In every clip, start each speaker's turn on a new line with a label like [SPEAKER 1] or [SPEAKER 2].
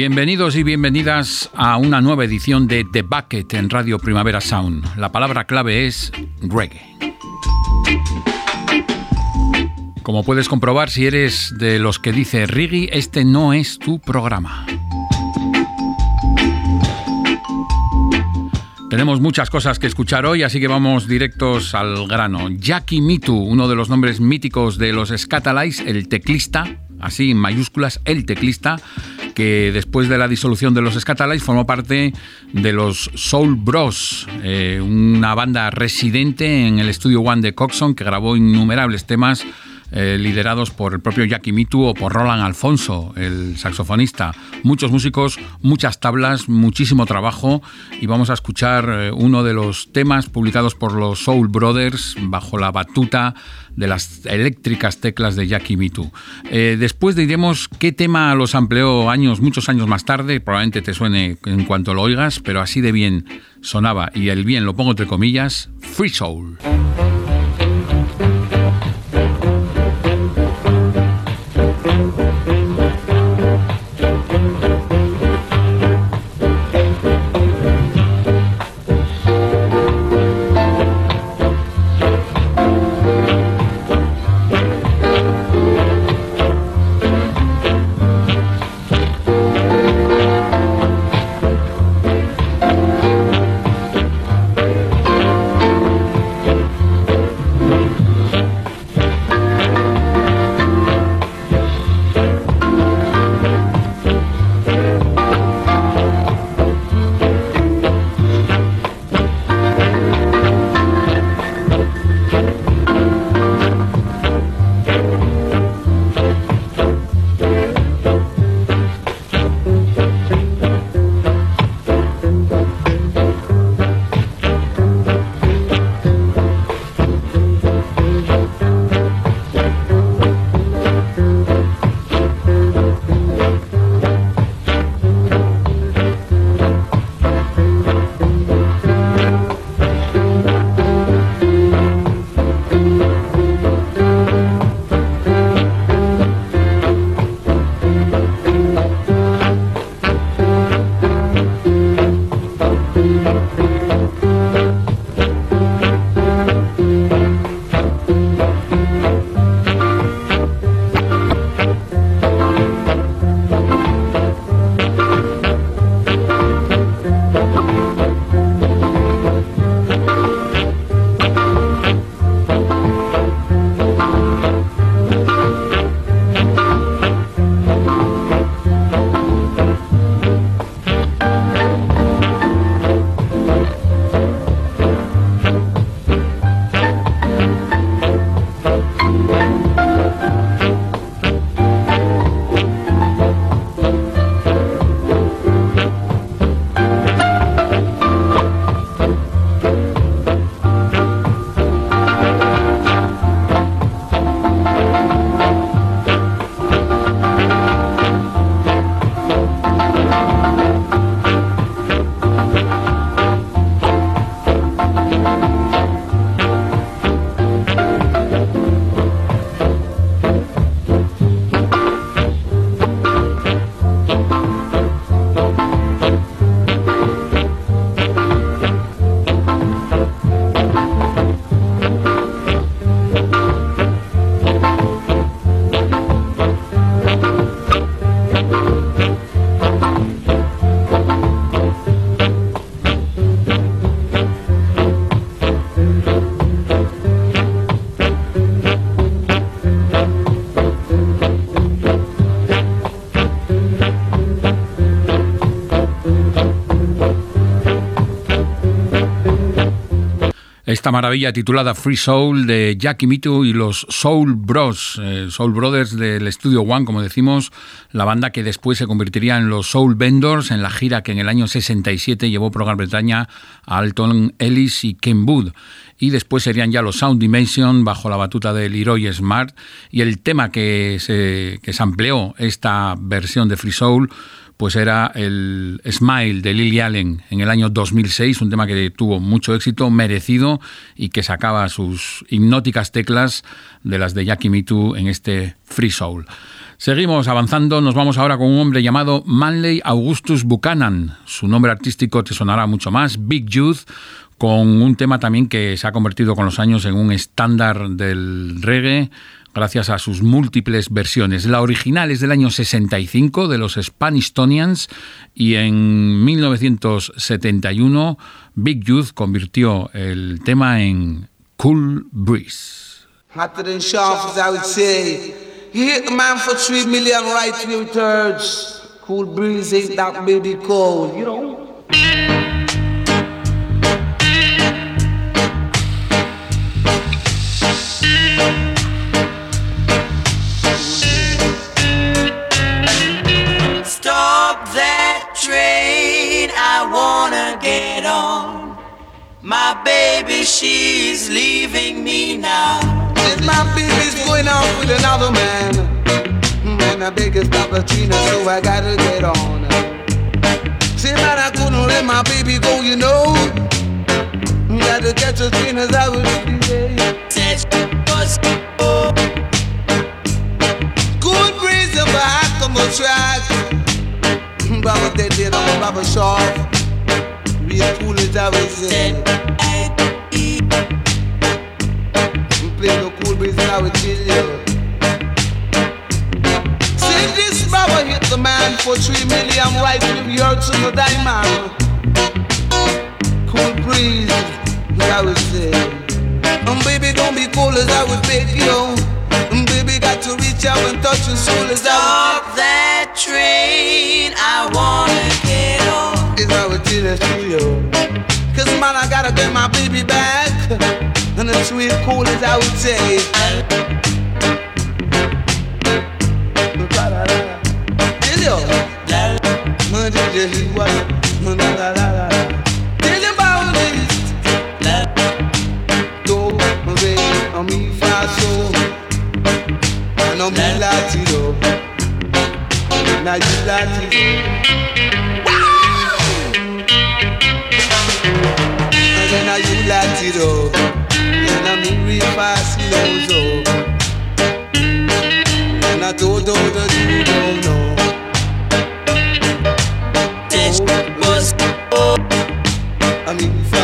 [SPEAKER 1] Bienvenidos y bienvenidas a una nueva edición de The Bucket en Radio Primavera Sound. La palabra clave es reggae. Como puedes comprobar si eres de los que dice reggae, este no es tu programa. Tenemos muchas cosas que escuchar hoy, así que vamos directos al grano. Jackie Mitu, uno de los nombres míticos de los Scatalites, el teclista, así en mayúsculas, el teclista, que después de la disolución de los Scatalites formó parte de los Soul Bros, eh, una banda residente en el estudio One de Coxon que grabó innumerables temas eh, liderados por el propio Jackie Mitu o por Roland Alfonso, el saxofonista. Muchos músicos, muchas tablas, muchísimo trabajo y vamos a escuchar eh, uno de los temas publicados por los Soul Brothers bajo la batuta de las eléctricas teclas de Jackie Mitu. Eh, después diremos qué tema los amplió años, muchos años más tarde, probablemente te suene en cuanto lo oigas, pero así de bien sonaba, y el bien lo pongo entre comillas, Free Soul. Esta maravilla titulada Free Soul de Jackie Mitu y los Soul Bros, eh, Soul Brothers del Estudio One, como decimos, la banda que después se convertiría en los Soul Vendors en la gira que en el año 67 llevó por Gran Bretaña a Alton Ellis y Ken Wood. Y después serían ya los Sound Dimension bajo la batuta de Leroy Smart. Y el tema que se, que se amplió esta versión de Free Soul pues era el Smile de Lily Allen en el año 2006, un tema que tuvo mucho éxito, merecido y que sacaba sus hipnóticas teclas de las de Jackie Too en este Free Soul. Seguimos avanzando, nos vamos ahora con un hombre llamado Manley Augustus Buchanan. Su nombre artístico te sonará mucho más, Big Youth, con un tema también que se ha convertido con los años en un estándar del reggae gracias a sus múltiples versiones. La original es del año 65 de los Spanistonians y en 1971 Big Youth convirtió el tema en Cool Breeze.
[SPEAKER 2] My baby, she's leaving me now.
[SPEAKER 3] Said my baby's going out with another man. Hmm, and I beg you stop Tina, so I gotta get on. Say man, I couldn't let my baby go, you know. Hmm, gotta catch a Tina, hmm, I was
[SPEAKER 2] was
[SPEAKER 3] good reason back on the track. Baba they did on Baba Shaw real cool as I was saying. Play no cool breeze and I would chill you. See this brother hit the man for three million right with yards on the diamond. Cool breeze, I would say. Um, baby, don't be cool as I would beg you. Baby, got to reach out and touch your soul as I.
[SPEAKER 2] Stop that train, I on.
[SPEAKER 3] Is to you. Cause man, I gotta get my baby back. And the sweet cool eh. as I would say. Tell you. Man, did you? La la la la. Latido. Light it up And I'm in real fast slows up And I told all that you don't know
[SPEAKER 2] This was
[SPEAKER 3] I'm in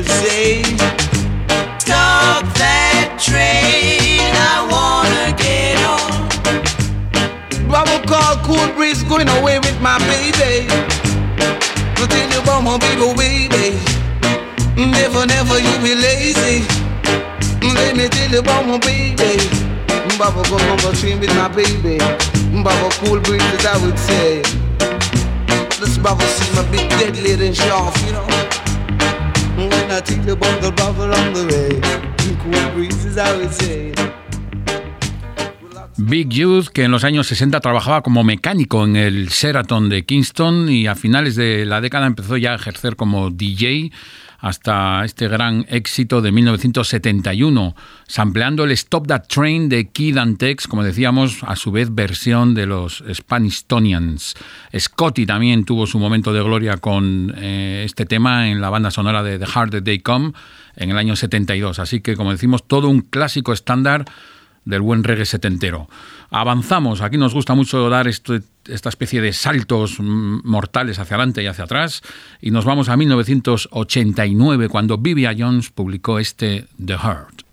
[SPEAKER 3] say.
[SPEAKER 2] Stop that train, I wanna get
[SPEAKER 3] on. Baba call cool breeze going away with my baby. But tell you about my baby, baby. Never, never you be lazy. Let me tell you about my baby. Baba go the train with my baby. Baba cool breeze, I would say. This Baba seem a bit deadly and sharp, you know.
[SPEAKER 1] Big Youth, que en los años 60 trabajaba como mecánico en el Sheraton de Kingston y a finales de la década empezó ya a ejercer como DJ hasta este gran éxito de 1971, sampleando el Stop That Train de Kid and Tex, como decíamos, a su vez versión de los Spanistonians. Scotty también tuvo su momento de gloria con eh, este tema en la banda sonora de The Hard Day Come en el año 72, así que como decimos, todo un clásico estándar del buen reggae setentero. Avanzamos, aquí nos gusta mucho dar esto, esta especie de saltos mortales hacia adelante y hacia atrás, y nos vamos a 1989 cuando Vivian Jones publicó este The Heart.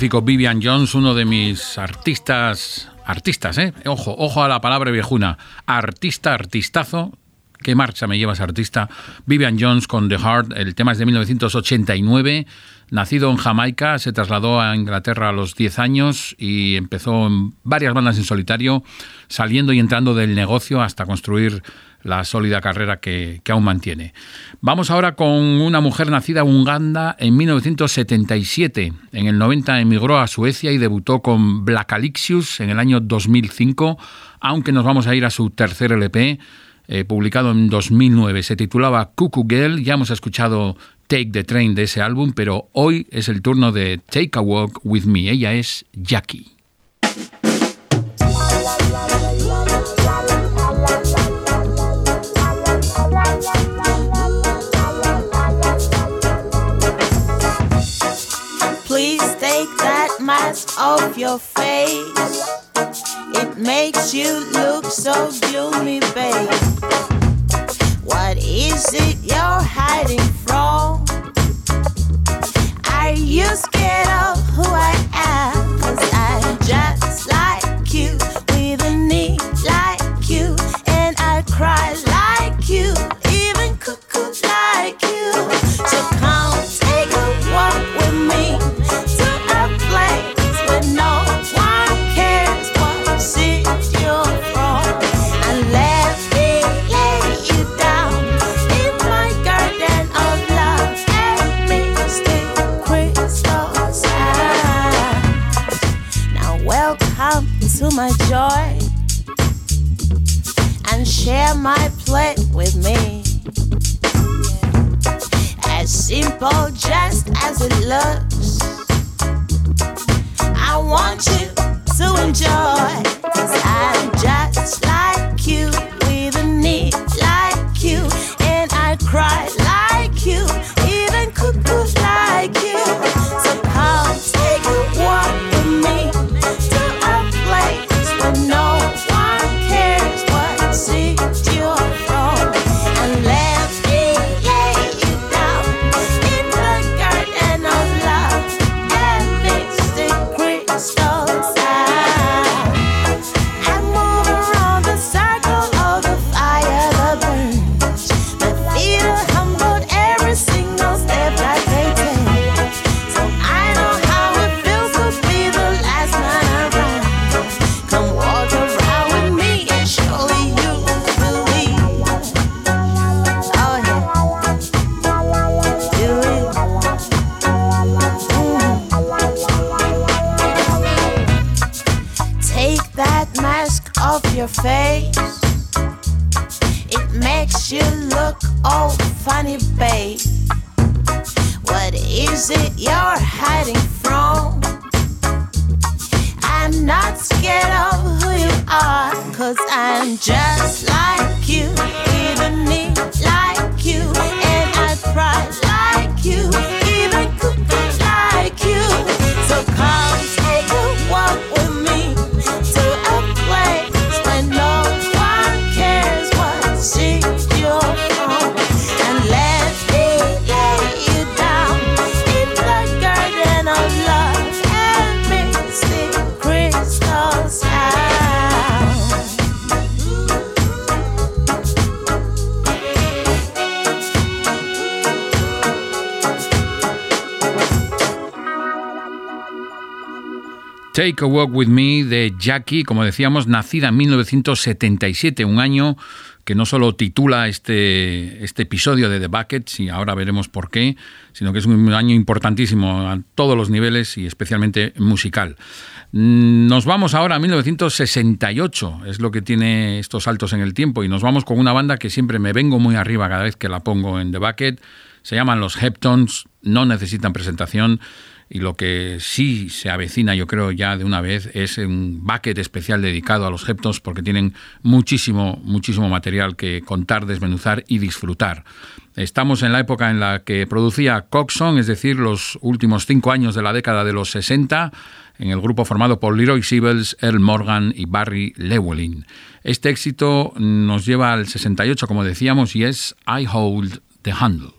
[SPEAKER 1] Vivian Jones, uno de mis artistas, artistas, ¿eh? Ojo, ojo a la palabra viejuna, artista, artistazo. ¿Qué marcha me llevas, artista? Vivian Jones con The Heart, el tema es de 1989. Nacido en Jamaica, se trasladó a Inglaterra a los 10 años y empezó en varias bandas en solitario, saliendo y entrando del negocio hasta construir la sólida carrera que, aún mantiene. Vamos ahora con una mujer nacida en Uganda en 1977. En el 90 emigró a Suecia y debutó con Black Alixius en el año 2005, aunque nos vamos a ir a su tercer LP. Eh, publicado en 2009, se titulaba Cuckoo Girl, ya hemos escuchado Take the Train de ese álbum, pero hoy es el turno de Take a Walk with Me, ella es Jackie.
[SPEAKER 4] Mask off your face. It makes you look so gloomy, babe. What is it you're hiding from? Are you scared of who I am? Cause I just like you, with a need like you, and I cry like you, even cuckoo like you. So come my joy and share my plate with me. As simple just as it looks, I want you to enjoy. I'm just like you, with a need like you, and I cry Take
[SPEAKER 5] a Walk With Me de Jackie, como decíamos, nacida en 1977, un año que no solo titula este, este episodio de The Bucket, y ahora veremos por qué, sino que es un año importantísimo a todos los niveles y especialmente musical. Mm, nos vamos ahora a 1968, es lo que tiene estos saltos en el tiempo, y nos vamos con una banda que siempre me vengo muy arriba cada vez que la pongo en The Bucket. Se llaman los Heptons, no necesitan presentación y lo que sí se avecina, yo creo ya de una vez, es un bucket especial dedicado a los Heptons porque tienen muchísimo, muchísimo material que contar, desmenuzar y disfrutar. Estamos en la época en la que producía Coxon, es decir, los últimos cinco años de la década de los 60, en el grupo formado por Leroy Sibbles, Earl Morgan y Barry Llewellyn. Este éxito nos lleva al 68, como decíamos, y es I Hold the Handle.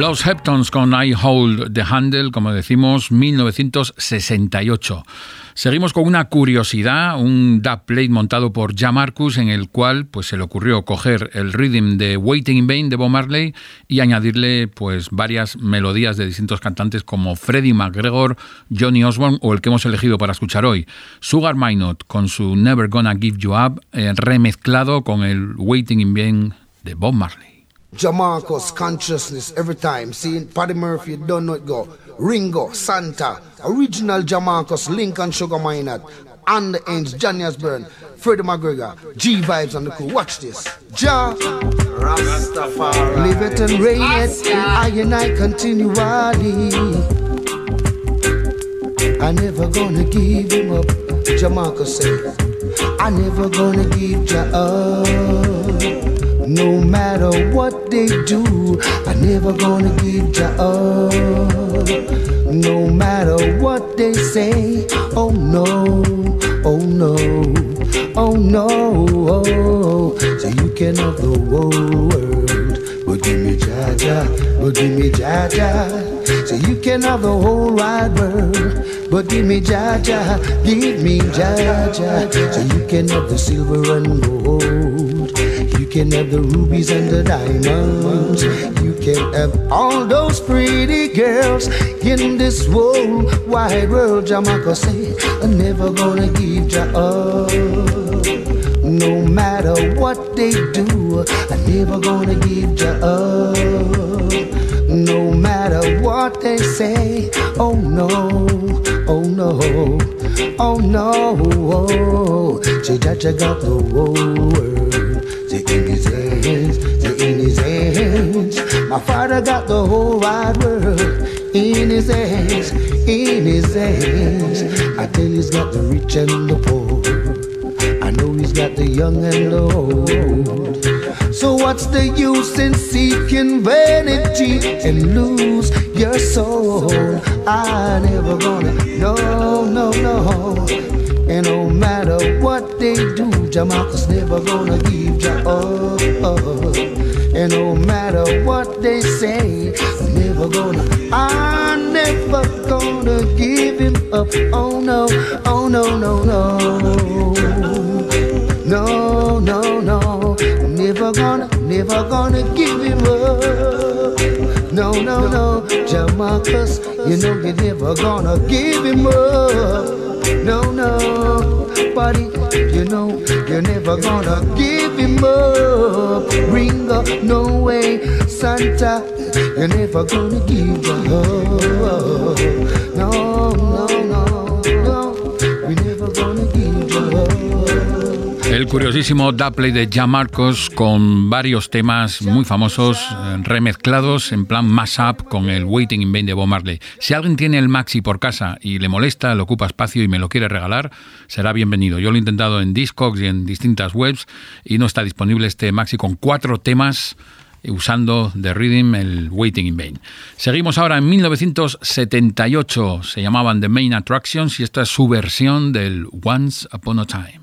[SPEAKER 5] Los Heptons con I Hold the Handle, como decimos, 1968.
[SPEAKER 1] Seguimos con una curiosidad, un dub plate montado por Jamarcus en el cual pues se le ocurrió coger el rhythm de Waiting in Vain de Bob Marley y añadirle pues varias melodías de distintos cantantes como Freddie McGregor, Johnny Osborne o el que hemos elegido para escuchar hoy, Sugar Minot con su Never Gonna Give You Up eh, remezclado con el Waiting in Vain de Bob Marley.
[SPEAKER 6] Jamarcus consciousness every time. Seeing Paddy Murphy, don't know it go. Ringo, Santa, original Jamarcus, Lincoln Sugar Minott, and the Ends, Johnny Osbourne, Freddie McGregor, G Vibes on the crew. Watch this. Ja, Rastafari. Live it and reign it, I and I continually. I never gonna give him up, Jamarcus said. I never gonna give Ja up. No matter what they do, I never gonna give ya up. No matter what they say, oh no, oh no, oh no. Oh. So you can have the whole world, but give me Jaja, but give me Jaja. So you can have the whole wide world, but give me Jaja, give me Jaja. So you can have the silver and gold can have the rubies and the diamonds. You can have all those pretty girls in this whole wide world. Jamaica say, I'm never gonna give ya up. No matter what they do, I'm never gonna give ya up. No matter what they say, oh no, oh no, oh no, Jaja got the whole world hands, in his hands. My father got the whole wide world in his hands, in his hands. I tell he's got the rich and the poor. I know he's got the young and the old. So what's the use in seeking vanity and lose your soul? I never gonna, no, no, no. And no matter what they do, Jamaica's never gonna give ya up. And no matter what they say, I'm never gonna, I'm never gonna give him up. Oh no, oh no, no, no. No, no, no. I'm never gonna, never gonna give him up. No, no, no. Jamaica's, you know you're never gonna give him up. No, no, buddy, you know you're never gonna give him up. Ringo, no way, Santa, you're never gonna give up. No,
[SPEAKER 1] El curiosísimo Duplay de Jan Marcos con varios temas muy famosos eh, remezclados en plan mash-up con el Waiting in Vain de Bob Marley. Si alguien tiene el Maxi por casa y le molesta, le ocupa espacio y me lo quiere regalar, será bienvenido. Yo lo he intentado en Discogs y en distintas webs y no está disponible este Maxi con cuatro temas usando de Rhythm el Waiting in Vain. Seguimos ahora en 1978, se llamaban The Main Attractions y esta es su versión del Once Upon a Time.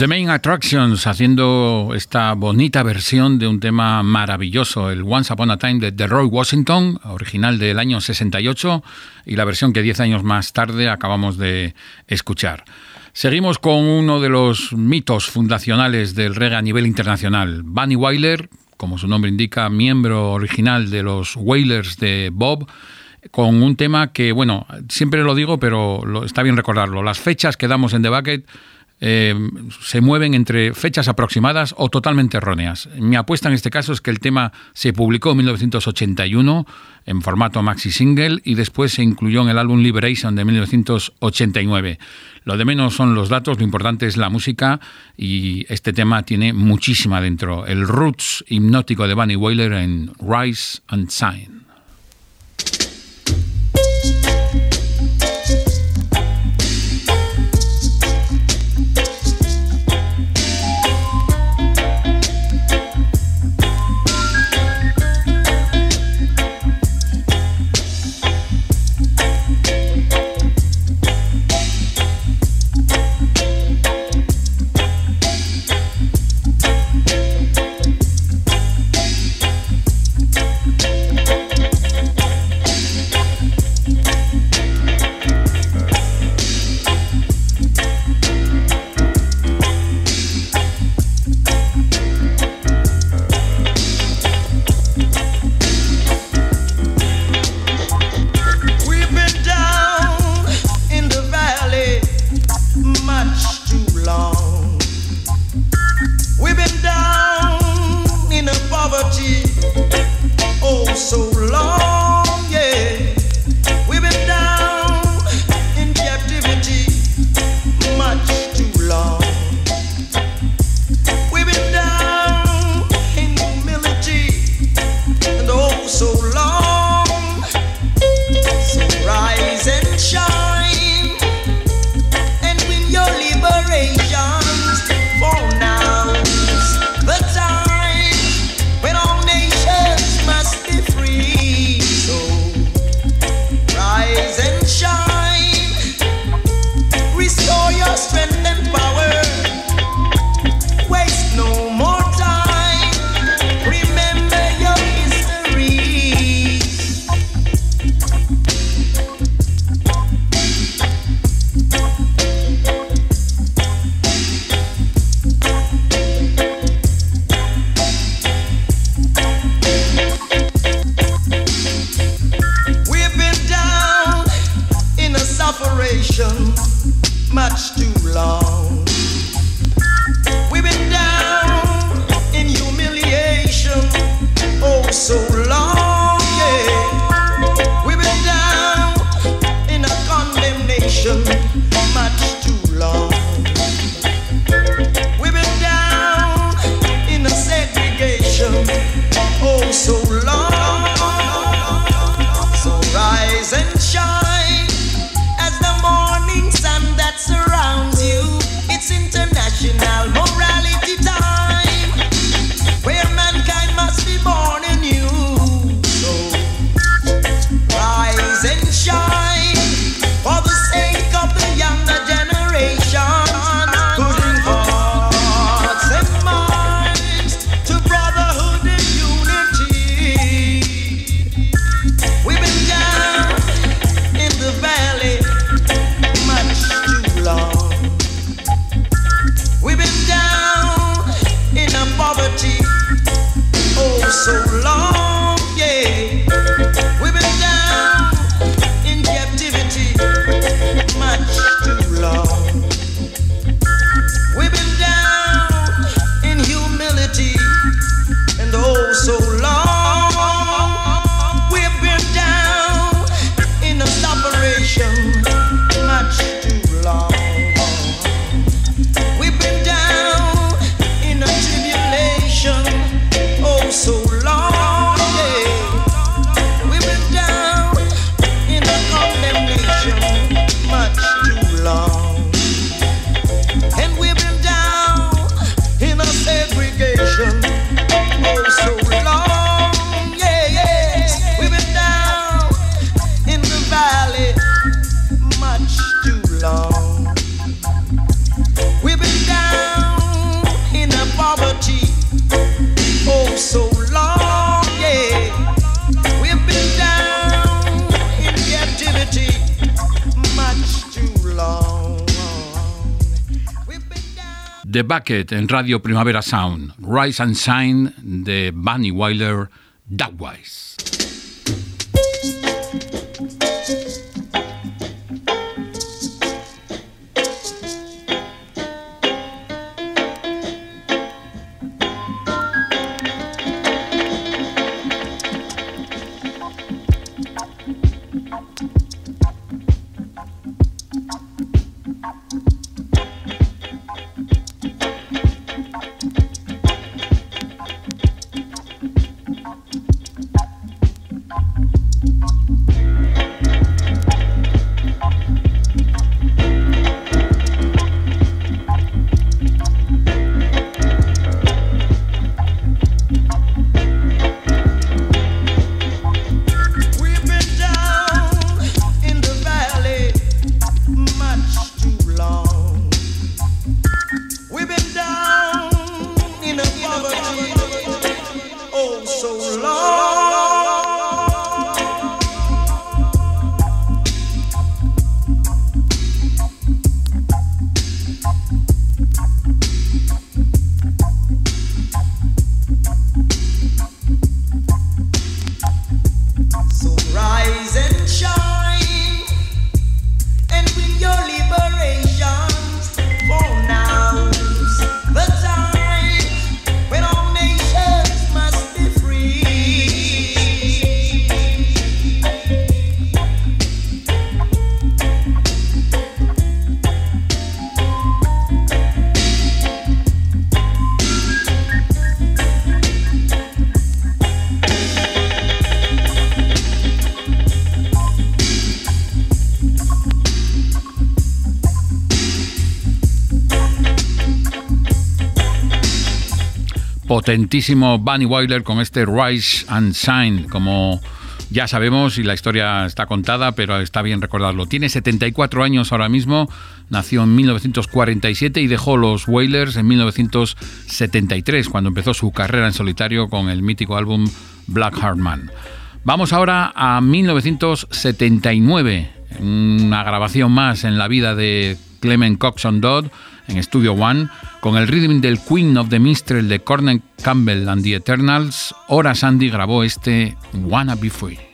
[SPEAKER 7] The
[SPEAKER 1] Main Attractions haciendo esta bonita versión de un tema maravilloso, el Once Upon a Time de, Roy Washington, original del año 68, y la versión que 10 años más tarde acabamos de escuchar. Seguimos con uno de los mitos fundacionales del reggae a nivel internacional, Bunny Wyler, como su nombre indica, miembro original de los Wailers de Bob, con un tema que, bueno, siempre lo digo, pero está bien recordarlo. Las fechas que damos en The Bucket eh, se mueven entre fechas aproximadas o totalmente erróneas. Mi apuesta en este caso es que el tema se publicó en 1981 en formato maxi single y después se incluyó en el álbum Liberation de 1989. Lo de menos son los datos, lo importante es la música y este tema tiene muchísima dentro. El roots hipnótico de Bunny Wailer en Rise and Shine. The Bucket en Radio Primavera Sound, Rise and Shine de Bunny Wyler, Dugwise. Potentísimo Bunny Wyler con este Rise and Shine, como ya sabemos y la historia está contada, pero está bien recordarlo. Tiene 74 años ahora mismo, nació en 1947 y dejó los Wailers en 1973, cuando empezó su carrera en solitario con el mítico álbum Black Heart Man. Vamos ahora a 1979, una grabación más en la vida de Clement Coxon Dodd en Studio One, con el rhythm del Queen of the Minstrel de Cornell Campbell and the Eternals, Ora Sandy grabó este Wanna Be. Free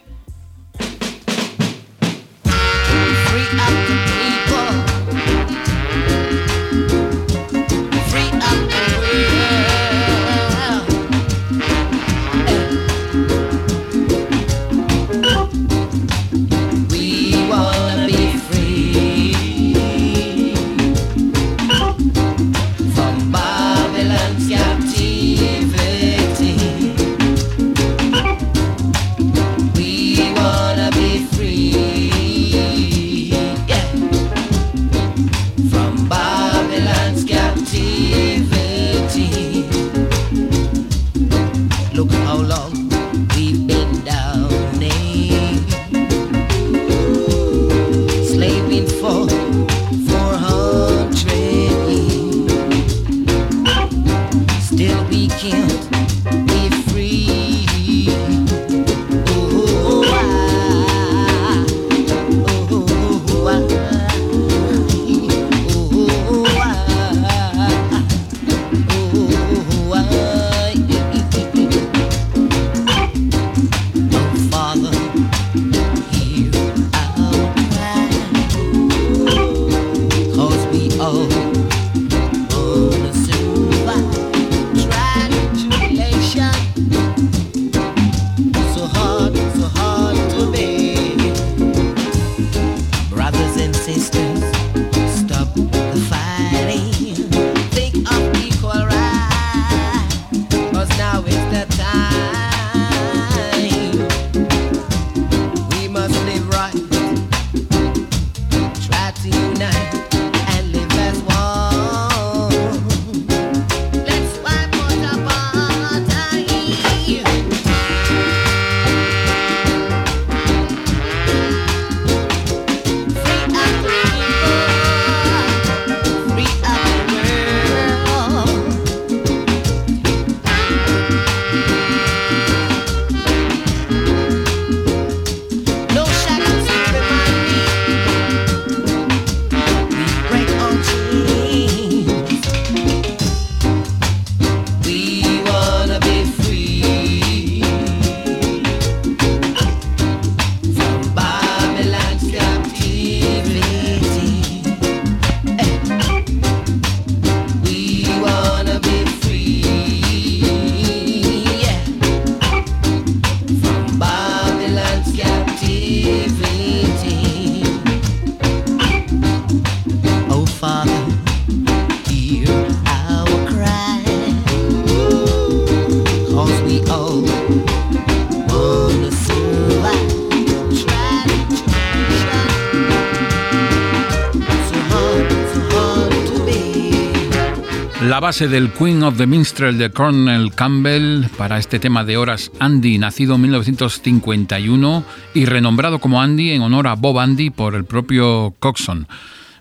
[SPEAKER 1] base del Queen of the Minstrel de Colonel Campbell para este tema de horas Andy, nacido en 1951 y renombrado como Andy en honor a Bob Andy por el propio Coxon.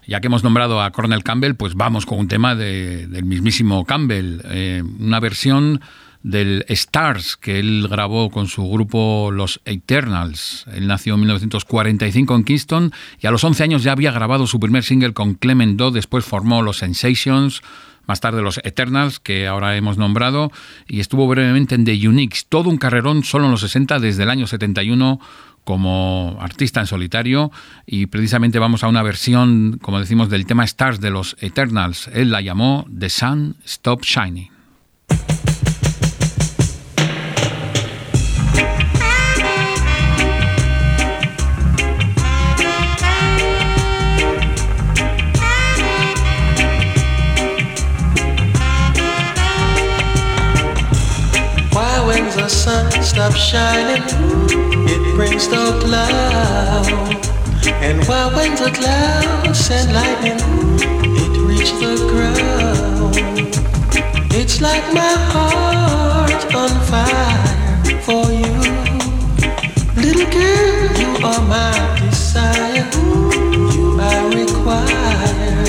[SPEAKER 1] Ya que hemos nombrado a Colonel Campbell, pues vamos con un tema del mismísimo Campbell, eh, una versión del Stars que él grabó con su grupo Los Eternals. Él nació en 1945 en Kingston y a los 11 años ya había grabado su primer single con Clement Doe, después formó Los Sensations, más tarde Los Eternals, que ahora hemos nombrado, y estuvo brevemente en The Uniques, todo un carrerón solo en los 60 desde el año 71 como artista en solitario y precisamente vamos a una versión, como decimos, del tema Stars de los Eternals. Él la llamó The Sun Stop Shining.
[SPEAKER 8] The sun stops shining, it brings the cloud. And while when the clouds and lightning, it reaches the ground. It's like my heart on fire for you. Little girl, you are my desire. You are required.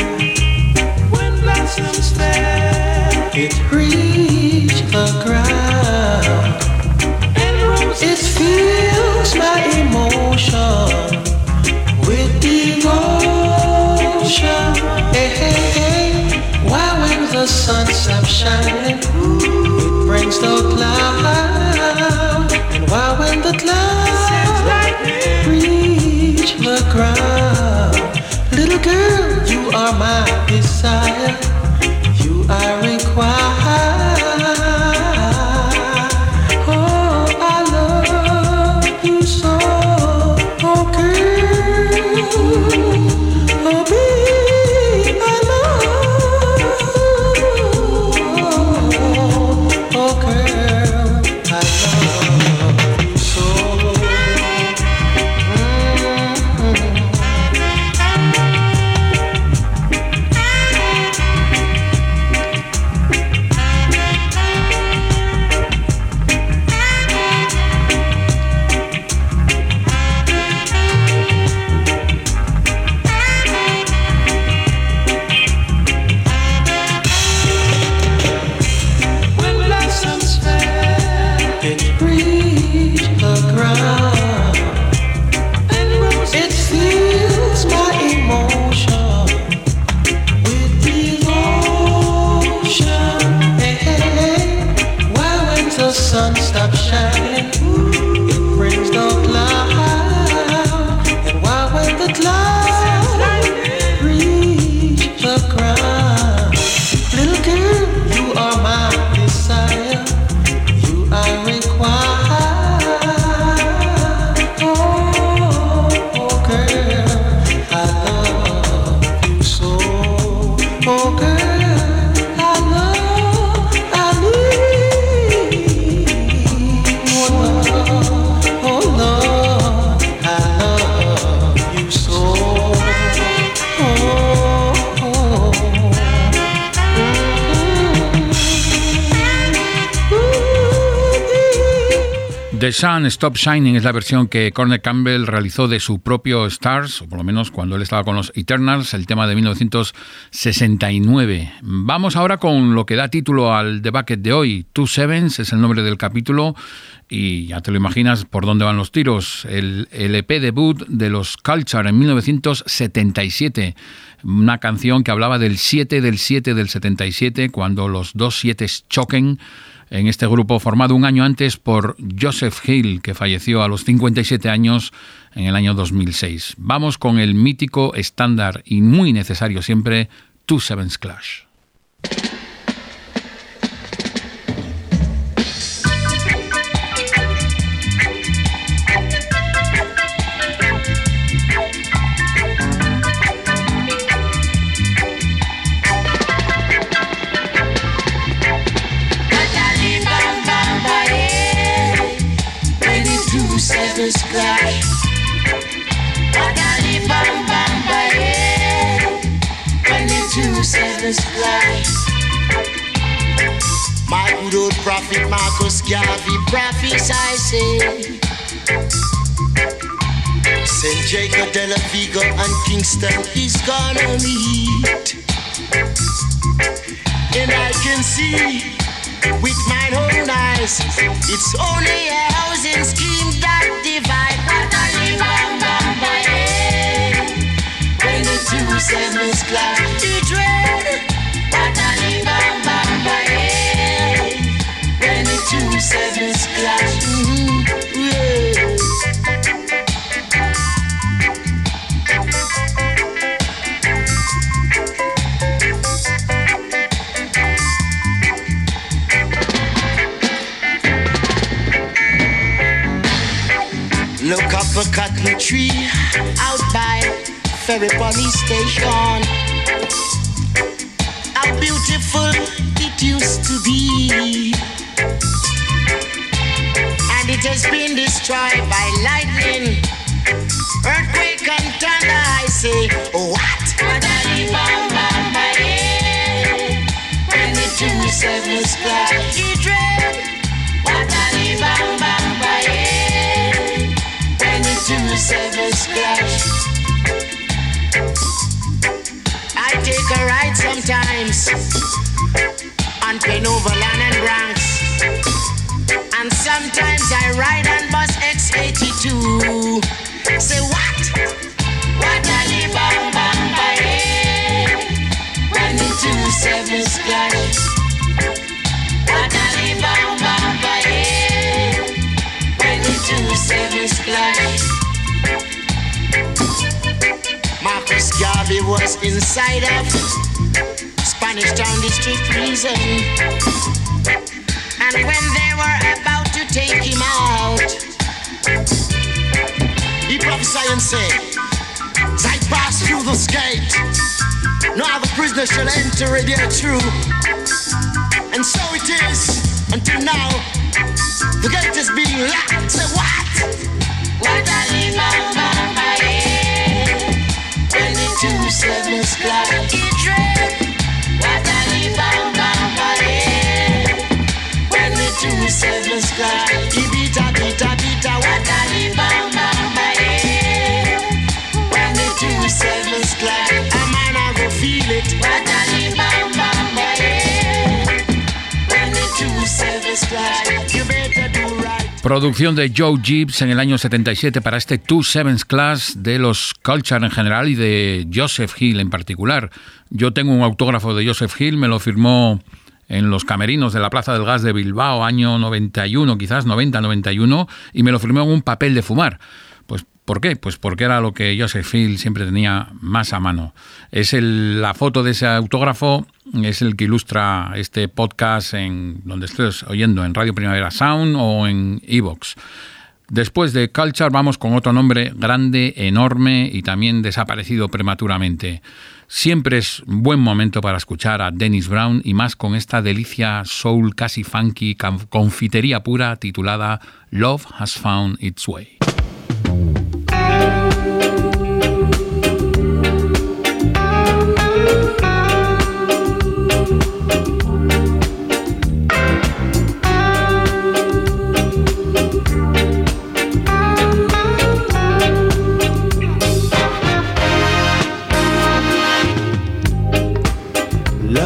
[SPEAKER 8] When blossoms fail, it reach with devotion. Hey, eh, eh, hey, eh, hey. Why when the sun stops shining,
[SPEAKER 1] Sun Stop Shining es la versión que Cornel Campbell realizó de su propio Stars, o por lo menos cuando él estaba con los Eternals, el tema de 1969. Vamos ahora con lo que da título al The Bucket de hoy. Two Sevens es el nombre del capítulo y ya te lo imaginas por dónde van los tiros. El, EP debut de los Culture en 1977. Una canción que hablaba del 7 del 7 del 77, cuando los dos 7 choquen en este grupo formado un año antes por Joseph Hill, que falleció a los 57 años en el año 2006. Vamos con el mítico estándar y muy necesario siempre, Two Sevens Clash.
[SPEAKER 2] Sevens clash.
[SPEAKER 9] My good old prophet Marcus Garvey prophesied, say. St. Jago de la Vega and Kingston is gonna meet. And I can see with my own eyes, it's only a housing scheme The two sevens clash, the dread. A bam bam bam When clash. Mm-hmm. Yeah. Look up a cotton tree by Ferry Police Station. How beautiful it used to be. And it has been destroyed by lightning, earthquake, and thunder. I say, what? When the two sevens clash, he. What when the two sevens clash. On Penoverland and Bronx. And sometimes I ride on bus X82. Say what? What a bam bam when the two sevens clash. What a bam bam when the two sevens clash. Marcus Garvey was inside of Spanish Town District Prison. And when they were about to take him out, he prophesied and said, As I pass through this gate, no other prisoner shall enter it here through. And so it is until now. The gate is being locked. Say what? What bam bam When the two sevens clash,
[SPEAKER 1] Producción de Joe Gibbs en el año 77 para este Two Sevens Class de los Culture en general y de Joseph Hill en particular. Yo tengo un autógrafo de Joseph Hill, me lo firmó en los camerinos de la Plaza del Gas de Bilbao, año 91, quizás 90-91, y me lo firmó en un papel de fumar. Pues, ¿por qué? Pues porque era lo que Joseph Hill siempre tenía más a mano. Es el- la foto de ese autógrafo, es el que ilustra este podcast en donde estés oyendo, en Radio Primavera Sound o en Evox. Después de Culture vamos con otro nombre grande, enorme y también desaparecido prematuramente. Siempre es buen momento para escuchar a Dennis Brown y más con esta delicia soul casi funky, confitería pura titulada Love Has Found Its Way.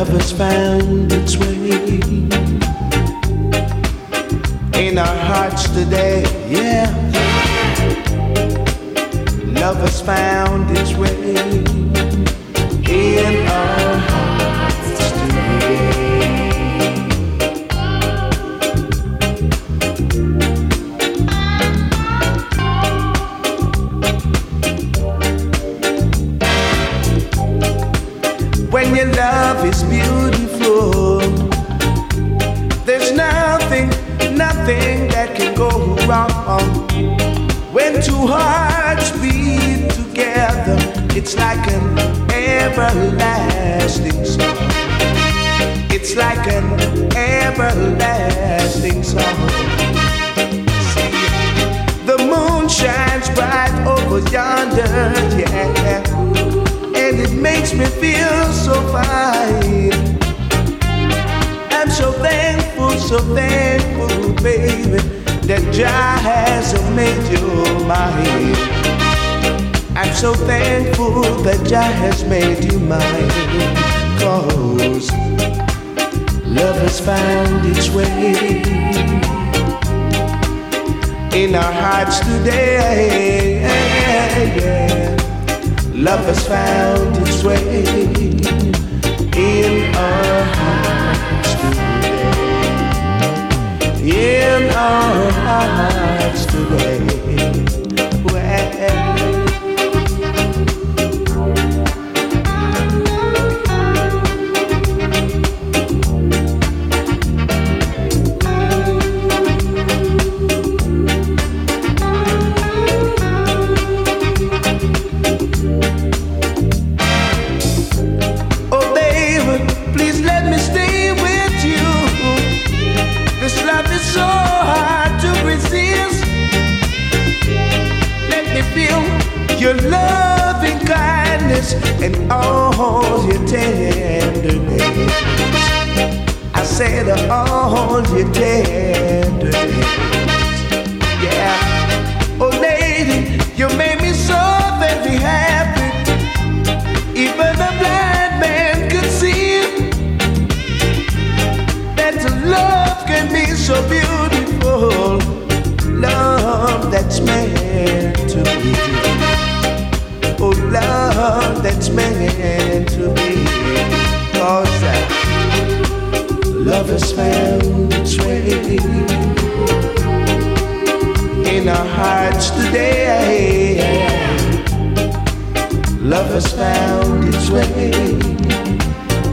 [SPEAKER 6] Love has found its way in our hearts today, yeah. Love has found its way in our When your love is beautiful, there's nothing, nothing that can go wrong. When two hearts beat together, it's like an everlasting song. It's like an everlasting song. The moon shines bright over yonder, yeah makes me feel so fine. I'm so thankful, so thankful, baby, that Jah has made you mine. I'm so thankful that Jah has made you mine. Cause love has found its way in our hearts today. Love has found its way in our hearts today. In our hearts today. Your loving kindness and all your tenderness. I said the all your tenderness. Yeah. Oh, lady, you made me so very happy. Even a blind man could see that love can be so beautiful. Love that's meant to be. Love that's meant to be. Cause love has found its way in our hearts today. Love has found its way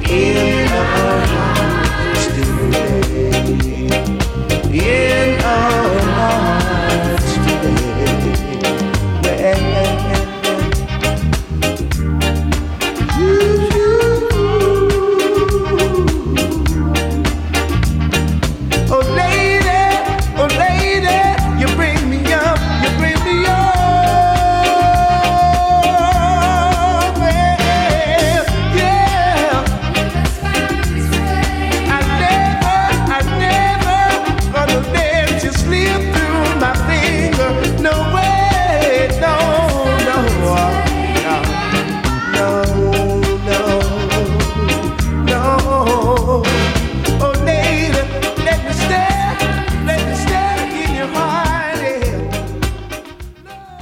[SPEAKER 6] in our hearts today. In our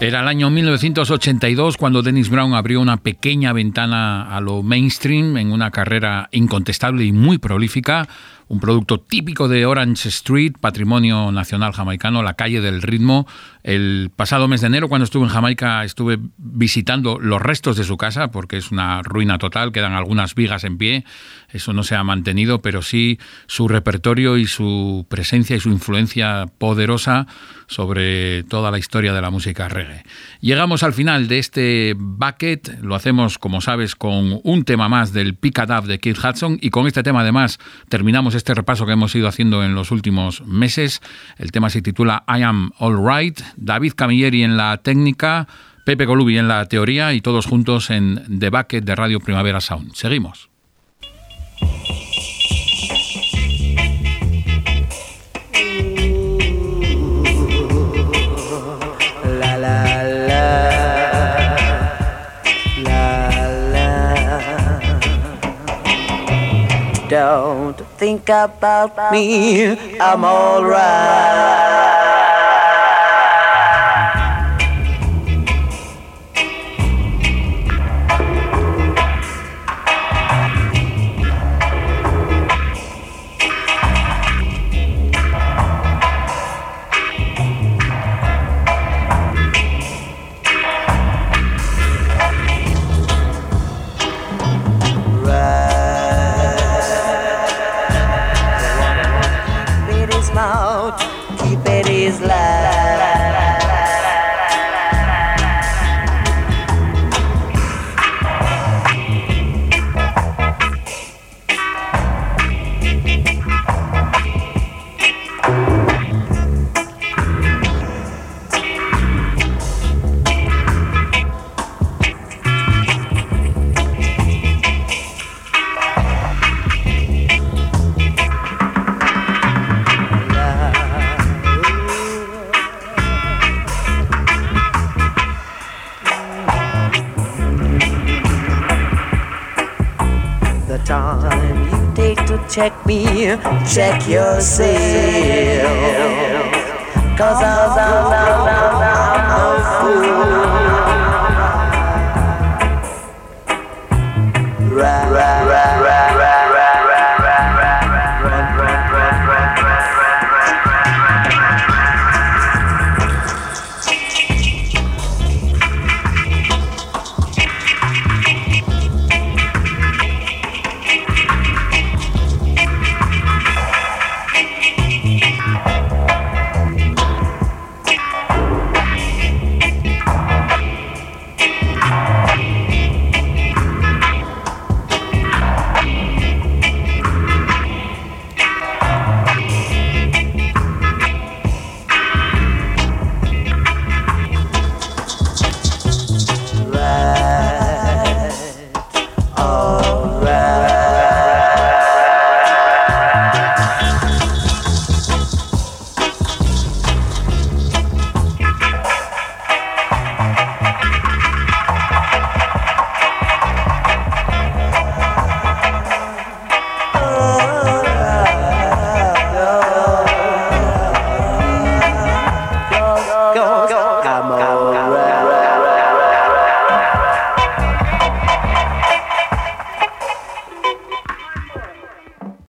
[SPEAKER 1] Era el año 1982 cuando Dennis Brown abrió una pequeña ventana a lo mainstream en una carrera incontestable y muy prolífica, un producto típico de Orange Street, patrimonio nacional jamaicano, la calle del ritmo. El pasado mes de enero, cuando estuve en Jamaica, estuve visitando los restos de su casa, porque es una ruina total, quedan algunas vigas en pie, eso no se ha mantenido, pero sí su repertorio y su presencia y su influencia poderosa sobre toda la historia de la música reggae. Llegamos al final de este bucket, lo hacemos, como sabes, con un tema más del Up de Keith Hudson y con este tema además terminamos este repaso que hemos ido haciendo en los últimos meses. El tema se titula I Am All Right, David Camilleri en la técnica, Pepe Colubi en la teoría y todos juntos en The Bucket de Radio Primavera Sound. Seguimos.
[SPEAKER 10] Don't think about me, I'm alright. Check me, check yourself. Cause I'm, I'm, I'm, I'm.